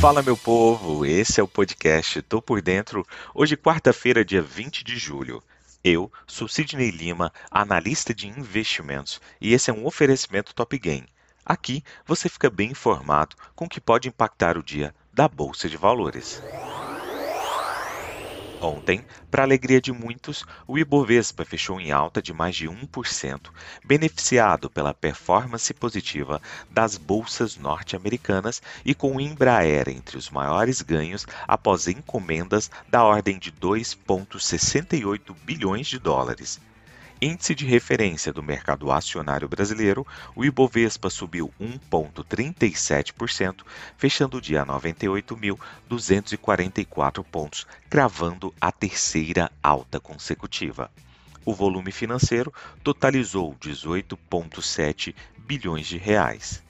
Fala meu povo, esse é o podcast Tô por Dentro, hoje quarta-feira, dia 20 de julho. Eu sou Sidney Lima, analista de investimentos, e esse é um oferecimento Top Game. Aqui você fica bem informado com o que pode impactar o dia da Bolsa de Valores. Ontem, para alegria de muitos, o Ibovespa fechou em alta de mais de 1%, beneficiado pela performance positiva das bolsas norte-americanas e com o Embraer entre os maiores ganhos após encomendas da ordem de 2,68 bilhões de dólares. Índice de referência do mercado acionário brasileiro, o Ibovespa subiu 1,37%, fechando o dia a 98.244 pontos, cravando a terceira alta consecutiva. O volume financeiro totalizou 18,7 bilhões de reais.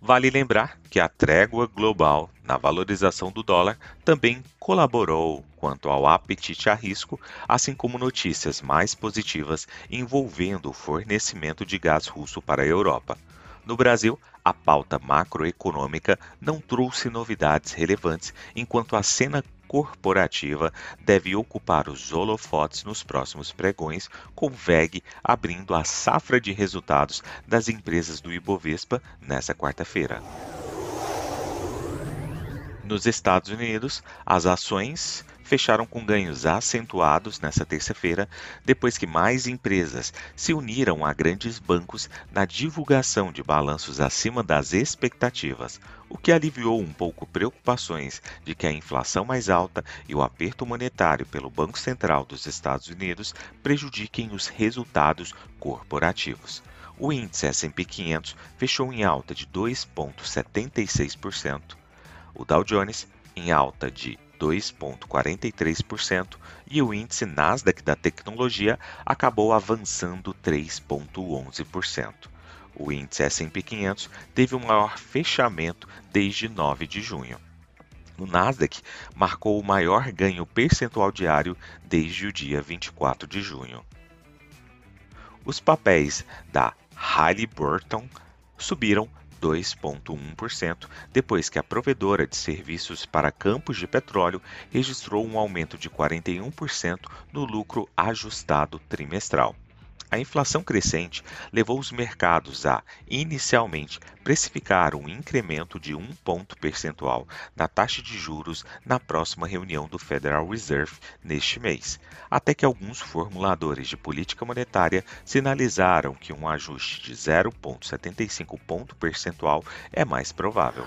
Vale lembrar que a trégua global na valorização do dólar também colaborou quanto ao apetite a risco, assim como notícias mais positivas envolvendo o fornecimento de gás russo para a Europa. No Brasil, a pauta macroeconômica não trouxe novidades relevantes, enquanto a cena corporativa deve ocupar os holofotes nos próximos pregões, com VEG abrindo a safra de resultados das empresas do Ibovespa nesta quarta-feira. Nos Estados Unidos, as ações fecharam com ganhos acentuados nesta terça-feira, depois que mais empresas se uniram a grandes bancos na divulgação de balanços acima das expectativas, o que aliviou um pouco preocupações de que a inflação mais alta e o aperto monetário pelo Banco Central dos Estados Unidos prejudiquem os resultados corporativos. O índice S&P 500 fechou em alta de 2,76%. O Dow Jones em alta de 2,43% e o índice Nasdaq da tecnologia acabou avançando 3,11%. O índice S&P 500 teve o maior fechamento desde 9 de junho. O Nasdaq marcou o maior ganho percentual diário desde o dia 24 de junho. Os papéis da Halliburton subiram 2,1%, depois que a provedora de serviços para campos de petróleo registrou um aumento de 41% no lucro ajustado trimestral. A inflação crescente levou os mercados a, inicialmente, precificar um incremento de um ponto percentual na taxa de juros na próxima reunião do Federal Reserve neste mês, até que alguns formuladores de política monetária sinalizaram que um ajuste de 0,75 ponto percentual é mais provável.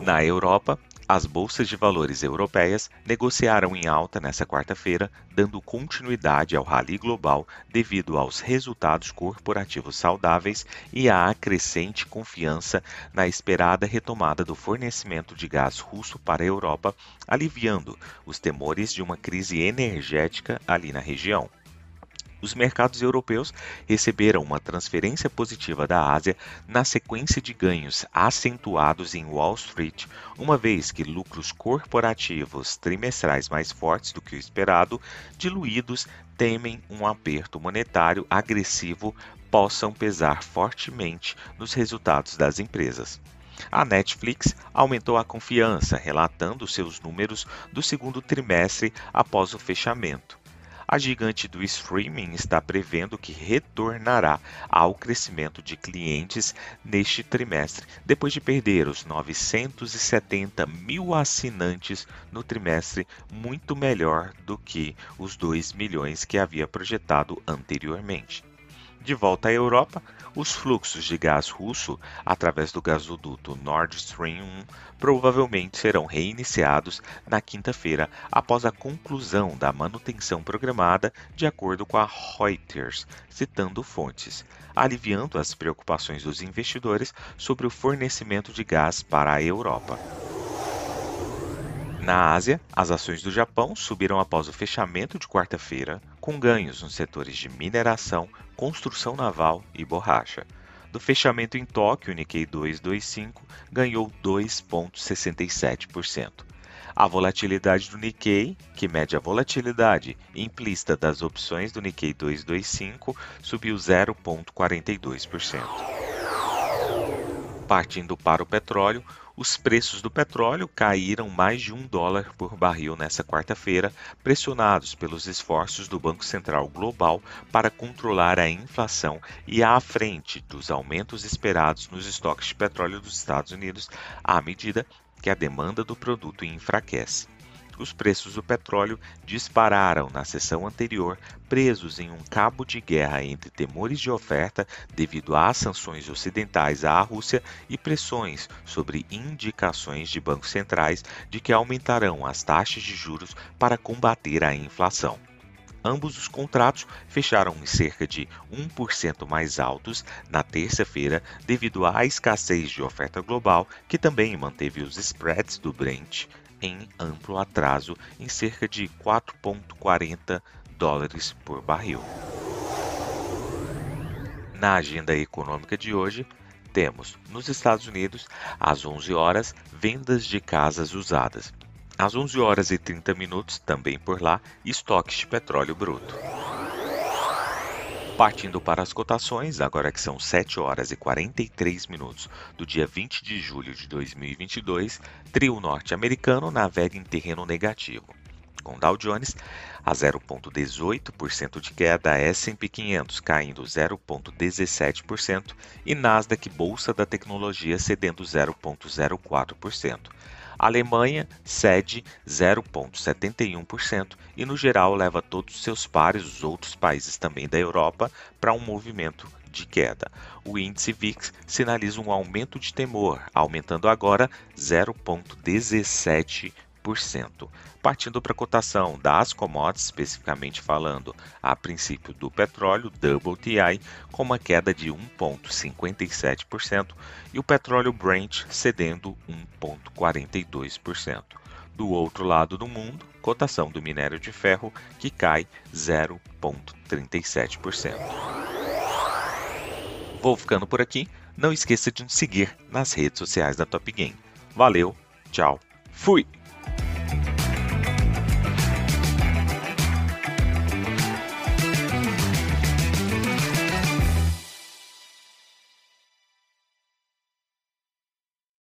Na Europa, as bolsas de valores europeias negociaram em alta nesta quarta-feira, dando continuidade ao rally global devido aos resultados corporativos saudáveis e à crescente confiança na esperada retomada do fornecimento de gás russo para a Europa, aliviando os temores de uma crise energética ali na região os mercados europeus receberam uma transferência positiva da Ásia na sequência de ganhos acentuados em Wall Street, uma vez que lucros corporativos trimestrais mais fortes do que o esperado, diluídos, temem um aperto monetário agressivo possam pesar fortemente nos resultados das empresas. A Netflix aumentou a confiança, relatando seus números do segundo trimestre após o fechamento. A gigante do streaming está prevendo que retornará ao crescimento de clientes neste trimestre, depois de perder os 970 mil assinantes no trimestre, muito melhor do que os 2 milhões que havia projetado anteriormente. De volta à Europa, os fluxos de gás russo através do gasoduto Nord Stream 1 provavelmente serão reiniciados na quinta-feira após a conclusão da manutenção programada, de acordo com a Reuters, citando fontes, aliviando as preocupações dos investidores sobre o fornecimento de gás para a Europa. Na Ásia, as ações do Japão subiram após o fechamento de quarta-feira, com ganhos nos setores de mineração, construção naval e borracha. Do fechamento em Tóquio, o Nikkei 225 ganhou 2,67%. A volatilidade do Nikkei, que mede a volatilidade implícita das opções do Nikkei 225, subiu 0,42%. Partindo para o petróleo, os preços do petróleo caíram mais de um dólar por barril nesta quarta-feira, pressionados pelos esforços do Banco Central Global para controlar a inflação e à frente dos aumentos esperados nos estoques de petróleo dos Estados Unidos à medida que a demanda do produto enfraquece os preços do petróleo dispararam na sessão anterior, presos em um cabo de guerra entre temores de oferta devido às sanções ocidentais à Rússia e pressões sobre indicações de bancos centrais de que aumentarão as taxas de juros para combater a inflação. Ambos os contratos fecharam em cerca de 1% mais altos na terça-feira devido à escassez de oferta global, que também manteve os spreads do Brent em amplo atraso em cerca de 4,40 dólares por barril. Na agenda econômica de hoje, temos nos Estados Unidos, às 11 horas, vendas de casas usadas. Às 11 horas e 30 minutos, também por lá, estoques de petróleo bruto. Partindo para as cotações, agora que são 7 horas e 43 minutos do dia 20 de julho de 2022, trio norte-americano navega em terreno negativo, com Dow Jones a 0,18% de queda, S&P 500 caindo 0,17% e Nasdaq Bolsa da Tecnologia cedendo 0,04%. Alemanha cede 0,71% e, no geral, leva todos os seus pares, os outros países também da Europa, para um movimento de queda. O índice VIX sinaliza um aumento de temor, aumentando agora 0,17%. Partindo para a cotação das commodities, especificamente falando, a princípio do petróleo, WTI, com uma queda de 1,57% e o petróleo Brent cedendo 1,42%. Do outro lado do mundo, cotação do minério de ferro que cai 0,37%. Vou ficando por aqui. Não esqueça de nos seguir nas redes sociais da Top Game. Valeu, tchau, fui!